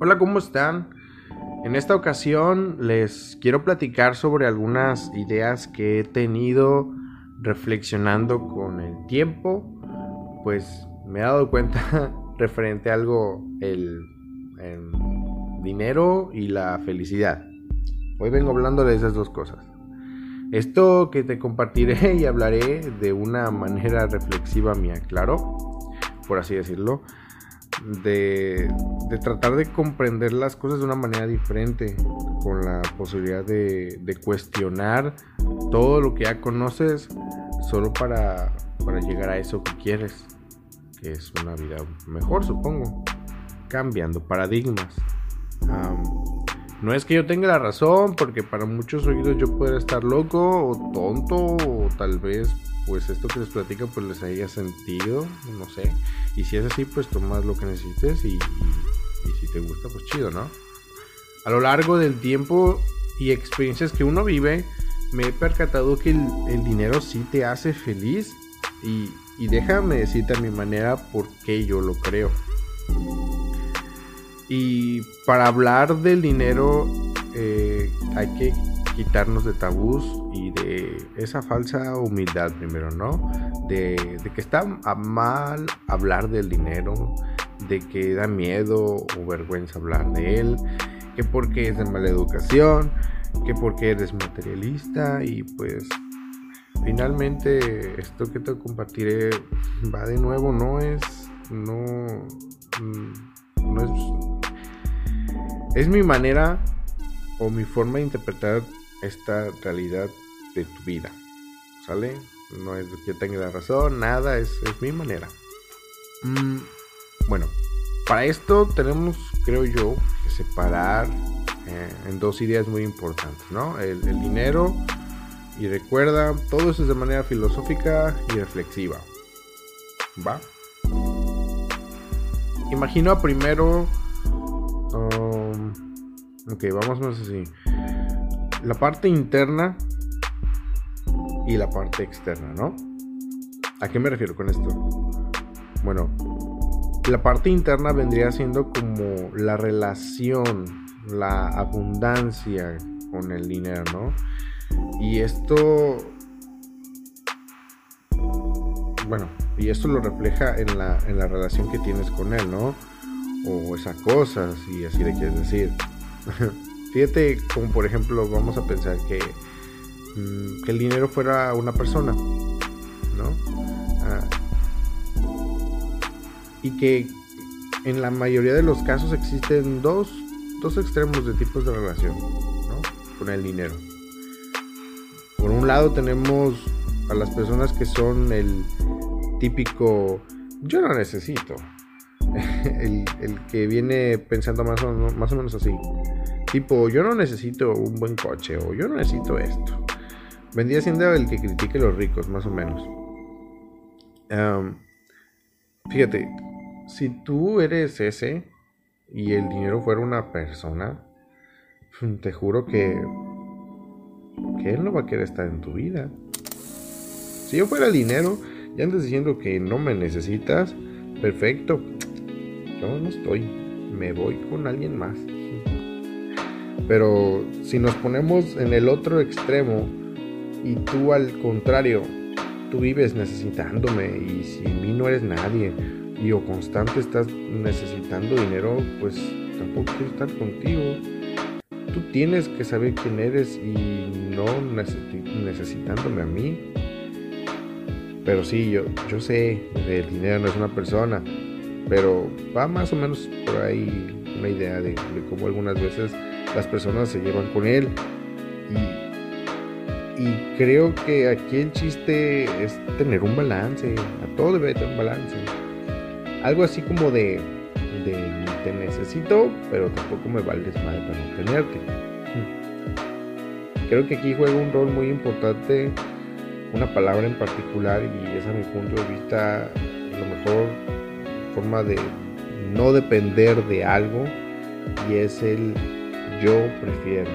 Hola, ¿cómo están? En esta ocasión les quiero platicar sobre algunas ideas que he tenido reflexionando con el tiempo, pues me he dado cuenta referente a algo el, el dinero y la felicidad. Hoy vengo hablando de esas dos cosas. Esto que te compartiré y hablaré de una manera reflexiva mía, claro, por así decirlo de, tratar de comprender las cosas de una manera diferente, con la posibilidad de, cuestionar todo lo que ya conoces solo para, llegar a eso que quieres, que es una vida mejor, supongo, cambiando paradigmas. No es que yo tenga la razón, porque para muchos oídos yo pueda estar loco o tonto o tal vez pues esto que les platico pues les haya sentido, no sé. Y si es así, pues tomas lo que necesites y, si te gusta, pues chido, ¿no? A lo largo del tiempo y experiencias que uno vive, me he percatado que el, dinero sí te hace feliz y, y, déjame decirte a mi manera por qué yo lo creo. Y para hablar del dinero eh, hay que quitarnos de tabús y de esa falsa humildad primero, ¿no? De, que está mal hablar del dinero, de que da miedo o vergüenza hablar de él, que porque es de mala educación, que porque eres materialista y pues finalmente esto que te compartiré va de nuevo, no es, no, mm, no es, es mi manera o mi forma de interpretar esta realidad de tu vida. ¿Sale? No es que tenga la razón, nada, es, mi manera. Mm, bueno, para esto tenemos, creo yo, que separar eh, en dos ideas muy importantes, ¿no? El, dinero y recuerda, todo eso es de manera filosófica y reflexiva. ¿Va? Imagino primero... Ok, vamos más así la parte interna y la parte externa, ¿no? ¿A qué me refiero con esto? Bueno, la parte interna vendría siendo como la relación, la abundancia con el dinero, ¿no? Y esto, bueno, y esto lo refleja en la, en la relación que tienes con él, ¿no? O esas cosas, y así le quieres decir. Fíjate como por ejemplo vamos a pensar que, mm, el dinero fuera una persona, ¿no? Ah, y que en la mayoría de los casos existen dos, dos extremos de tipos de relación, ¿no? Con el dinero. Por un lado tenemos a las personas que son el típico yo no necesito. el, el que viene pensando más o, más o menos así. Tipo, yo no necesito un buen coche o yo no necesito esto. Vendría siendo el que critique a los ricos, más o menos. fíjate, si tú eres ese y el dinero fuera una persona, te juro que, que él no va a querer estar en tu vida. Si yo fuera el dinero, ya andas diciendo que no me necesitas, perfecto. Yo no estoy, me voy con alguien más. Pero si nos ponemos en el otro extremo y tú al contrario, tú vives necesitándome y si mí no eres nadie y o constante estás necesitando dinero, pues tampoco quiero estar contigo. Tú tienes que saber quién eres y no necesitándome a mí. Pero sí, yo, yo sé, el dinero no es una persona, pero va más o menos por ahí una idea de cómo algunas veces las personas se llevan con él. Y, creo que aquí el chiste es tener un balance. A todo debe tener un balance. Algo así como de, te necesito, pero tampoco me vales mal para no tenerte. Creo que aquí juega un rol muy importante una palabra en particular y es a mi punto de vista lo mejor forma de no depender de algo y es el yo prefiero,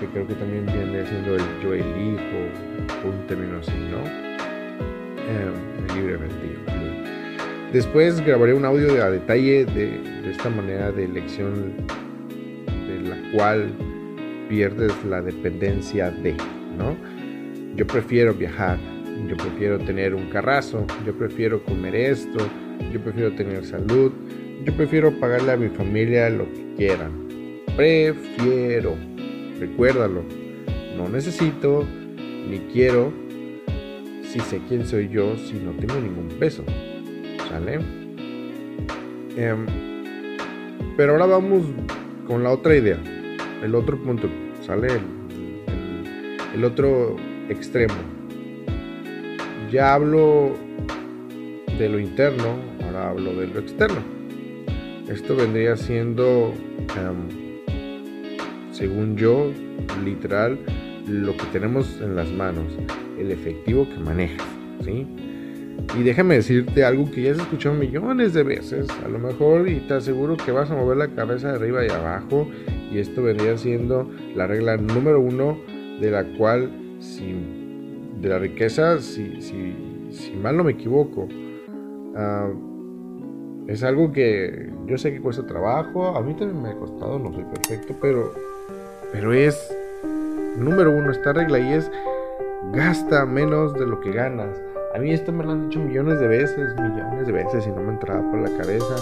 que creo que también viene siendo el yo elijo, un término así, ¿no? Eh, libre Después grabaré un audio de, a detalle de, de esta manera de elección de la cual pierdes la dependencia de, ¿no? Yo prefiero viajar, yo prefiero tener un carrazo, yo prefiero comer esto, yo prefiero tener salud, yo prefiero pagarle a mi familia lo que quieran. Prefiero, recuérdalo, no necesito ni quiero si sé quién soy yo si no tengo ningún peso. ¿Sale? Em, pero ahora vamos con la otra idea, el otro punto, ¿sale? el otro extremo. Ya hablo de lo interno, ahora hablo de lo externo. Esto vendría siendo, em, según yo, literal, lo que tenemos en las manos, el efectivo que manejas, ¿sí? Y déjame decirte algo que ya has escuchado millones de veces, a lo mejor, y te aseguro que vas a mover la cabeza de arriba y abajo, y esto vendría siendo la regla número uno de la cual, si, de la riqueza, si, si, si mal no me equivoco, uh, es algo que yo sé que cuesta trabajo, a mí también me ha costado, no soy perfecto, pero, pero es número uno esta regla y es gasta menos de lo que ganas. A mí esto me lo han dicho millones de veces, millones de veces y no me entraba por la cabeza.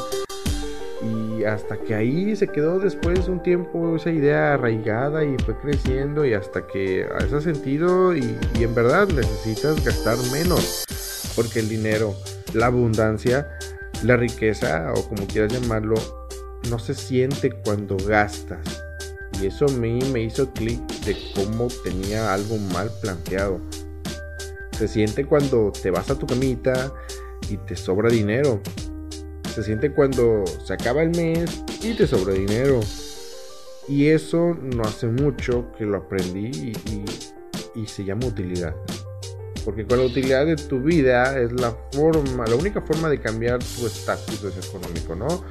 Y hasta que ahí se quedó después un tiempo esa idea arraigada y fue creciendo y hasta que ese sentido y, y en verdad necesitas gastar menos. Porque el dinero, la abundancia, la riqueza o como quieras llamarlo, no se siente cuando gastas. Y eso a mí me hizo clic de cómo tenía algo mal planteado. Se siente cuando te vas a tu camita y te sobra dinero. Se siente cuando se acaba el mes y te sobra dinero. Y eso no hace mucho que lo aprendí y, y se llama utilidad. Porque con la utilidad de tu vida es la forma, la única forma de cambiar tu estatus económico, ¿no?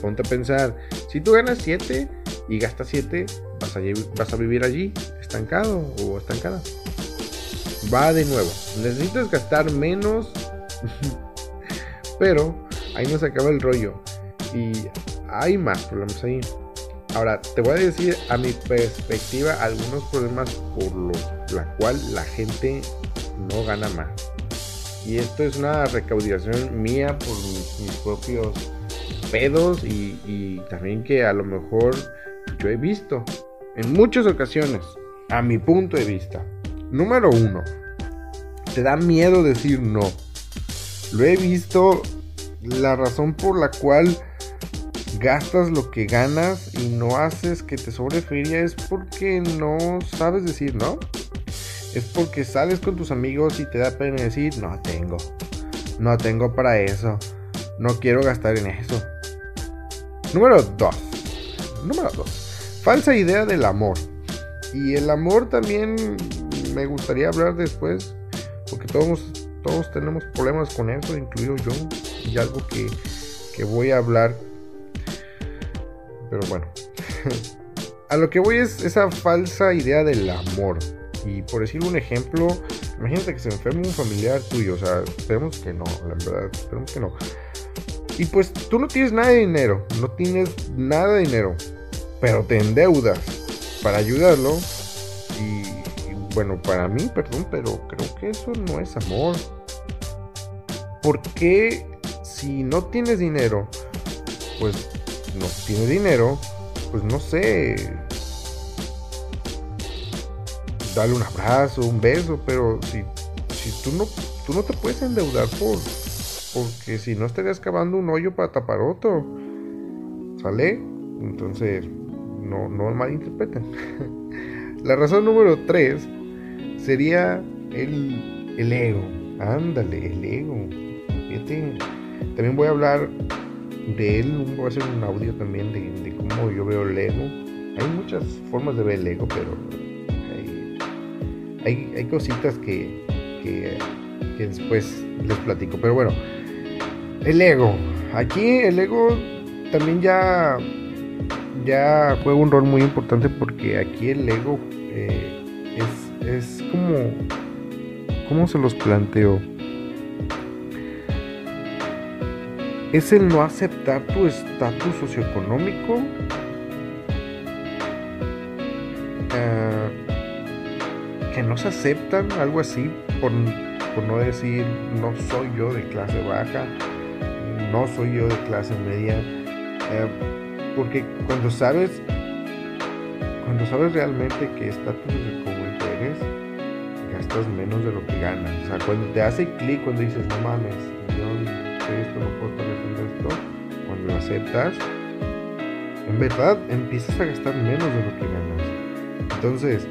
Ponte a pensar, si tú ganas 7 y gastas 7, vas a, vas a vivir allí estancado o estancada. Va de nuevo, necesitas gastar menos, pero ahí no se acaba el rollo. Y hay más problemas ahí. Ahora, te voy a decir a mi perspectiva algunos problemas por los la cual la gente no gana más. Y esto es una recaudación mía por mis, propios pedos y, también que a lo mejor yo he visto en muchas ocasiones, a mi punto de vista. Número uno, te da miedo decir no. Lo he visto, la razón por la cual gastas lo que ganas y no haces que te sobre es porque no sabes decir no es porque sales con tus amigos y te da pena decir, no tengo, no tengo para eso, no quiero gastar en eso. Número 2. Número 2. Falsa idea del amor. Y el amor también me gustaría hablar después, porque todos, todos tenemos problemas con eso, incluido yo, y algo que, que voy a hablar. Pero bueno, a lo que voy es esa falsa idea del amor. Y por decir un ejemplo, imagínate que se enferma un familiar tuyo, o sea, esperemos que no, la verdad, esperemos que no. Y pues tú no tienes nada de dinero, no tienes nada de dinero, pero te endeudas para ayudarlo. Y, bueno, para mí, perdón, pero creo que eso no es amor. ¿Por qué si no tienes dinero, pues no tienes dinero, pues no sé, darle un abrazo, un beso, pero si, si tú no tú no te puedes endeudar por porque si no estarías cavando un hoyo para tapar otro. ¿Sale? Entonces, no, no malinterpreten. La razón número 3 sería el, el ego. Ándale, el ego. Fíjate, también voy a hablar de él. Voy a hacer un audio también de, de cómo yo veo el ego. Hay muchas formas de ver el ego, pero hay, cositas que, que, después les platico. Pero bueno, el ego. Aquí el ego también ya, ya juega un rol muy importante porque aquí el ego eh, es, es como... ¿Cómo se los planteo? es el no aceptar tu estatus socioeconómico. Eh, que no se aceptan, algo así, por, no decir no soy yo de clase baja, no soy yo de clase media. Eh, porque cuando sabes, cuando sabes realmente qué estatus socioeconómico eres, gastas menos de lo que ganas. O sea, cuando te hace clic, cuando dices, no mames, yo soy esto, no puedo cuando lo aceptas, en verdad empiezas a gastar menos de lo que ganas. Entonces,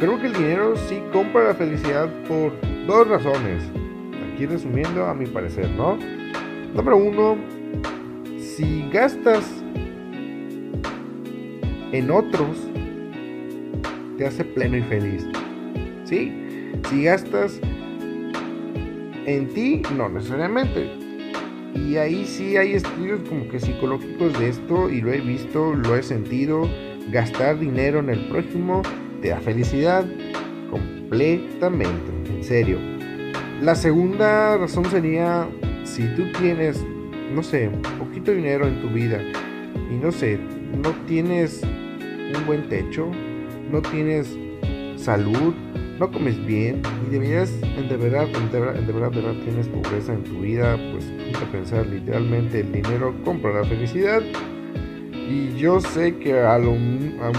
creo que el dinero sí compra la felicidad por dos razones. Aquí resumiendo a mi parecer, ¿no? Número uno, si gastas en otros, te hace pleno y feliz. ¿Sí? Si gastas en ti, no necesariamente. Y ahí sí hay estudios como que psicológicos de esto y lo he visto, lo he sentido. Gastar dinero en el prójimo te da felicidad completamente, en serio. La segunda razón sería si tú tienes, no sé, poquito dinero en tu vida y no sé, no tienes un buen techo, no tienes salud, no comes bien y deberías, de verdad, de verdad, de verdad, de verdad tienes pobreza en tu vida, pues pensar literalmente el dinero compra la felicidad. Y yo sé que a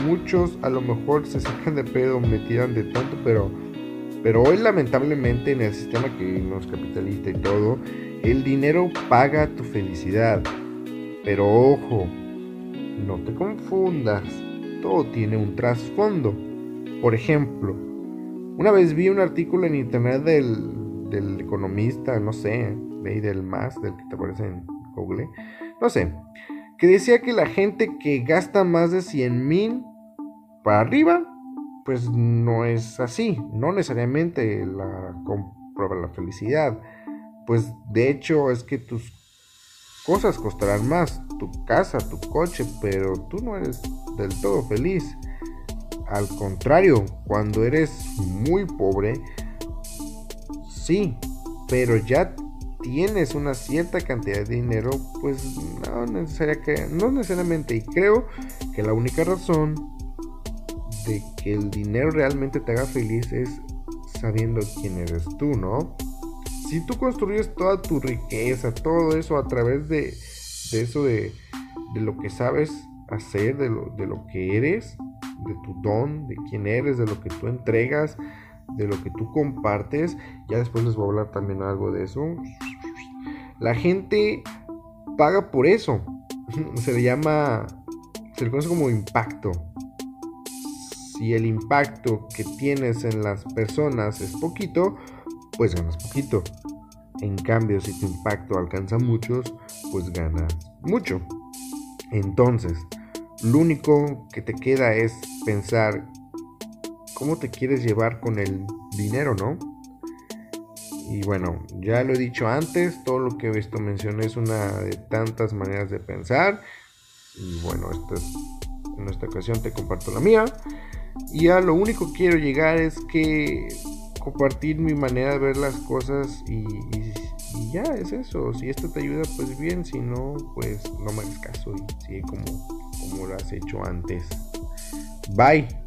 muchos a lo mejor se sacan de pedo, me tiran de tanto, pero, pero hoy lamentablemente en el sistema que nos capitalista y todo, el dinero paga tu felicidad. Pero ojo, no te confundas, todo tiene un trasfondo. Por ejemplo, una vez vi un artículo en internet del, del economista, no sé, ley del más, del que te aparece en Google, no sé, que decía que la gente que gasta más de 100 mil para arriba, pues no es así, no necesariamente la comprueba la felicidad, pues de hecho es que tus cosas costarán más, tu casa, tu coche, pero tú no eres del todo feliz. Al contrario, cuando eres muy pobre, sí, pero ya tienes una cierta cantidad de dinero, pues no, necesaria que, no necesariamente. Y creo que la única razón de que el dinero realmente te haga feliz es sabiendo quién eres tú, ¿no? Si tú construyes toda tu riqueza, todo eso a través de, de eso de, de lo que sabes hacer, de lo, de lo que eres, de tu don, de quién eres, de lo que tú entregas, de lo que tú compartes. Ya después les voy a hablar también algo de eso. La gente paga por eso. Se le llama, se le conoce como impacto. Si el impacto que tienes en las personas es poquito, pues ganas poquito. En cambio, si tu impacto alcanza muchos, pues ganas mucho. Entonces, lo único que te queda es pensar cómo te quieres llevar con el dinero, ¿no? Y bueno, ya lo he dicho antes, todo lo que esto mencioné es una de tantas maneras de pensar. Y bueno, en esta ocasión te comparto la mía. Y a lo único que quiero llegar es que compartir mi manera de ver las cosas y, ya es eso. Si esto te ayuda, pues bien. Si no, pues no me hagas caso y sigue como, como lo has hecho antes. Bye.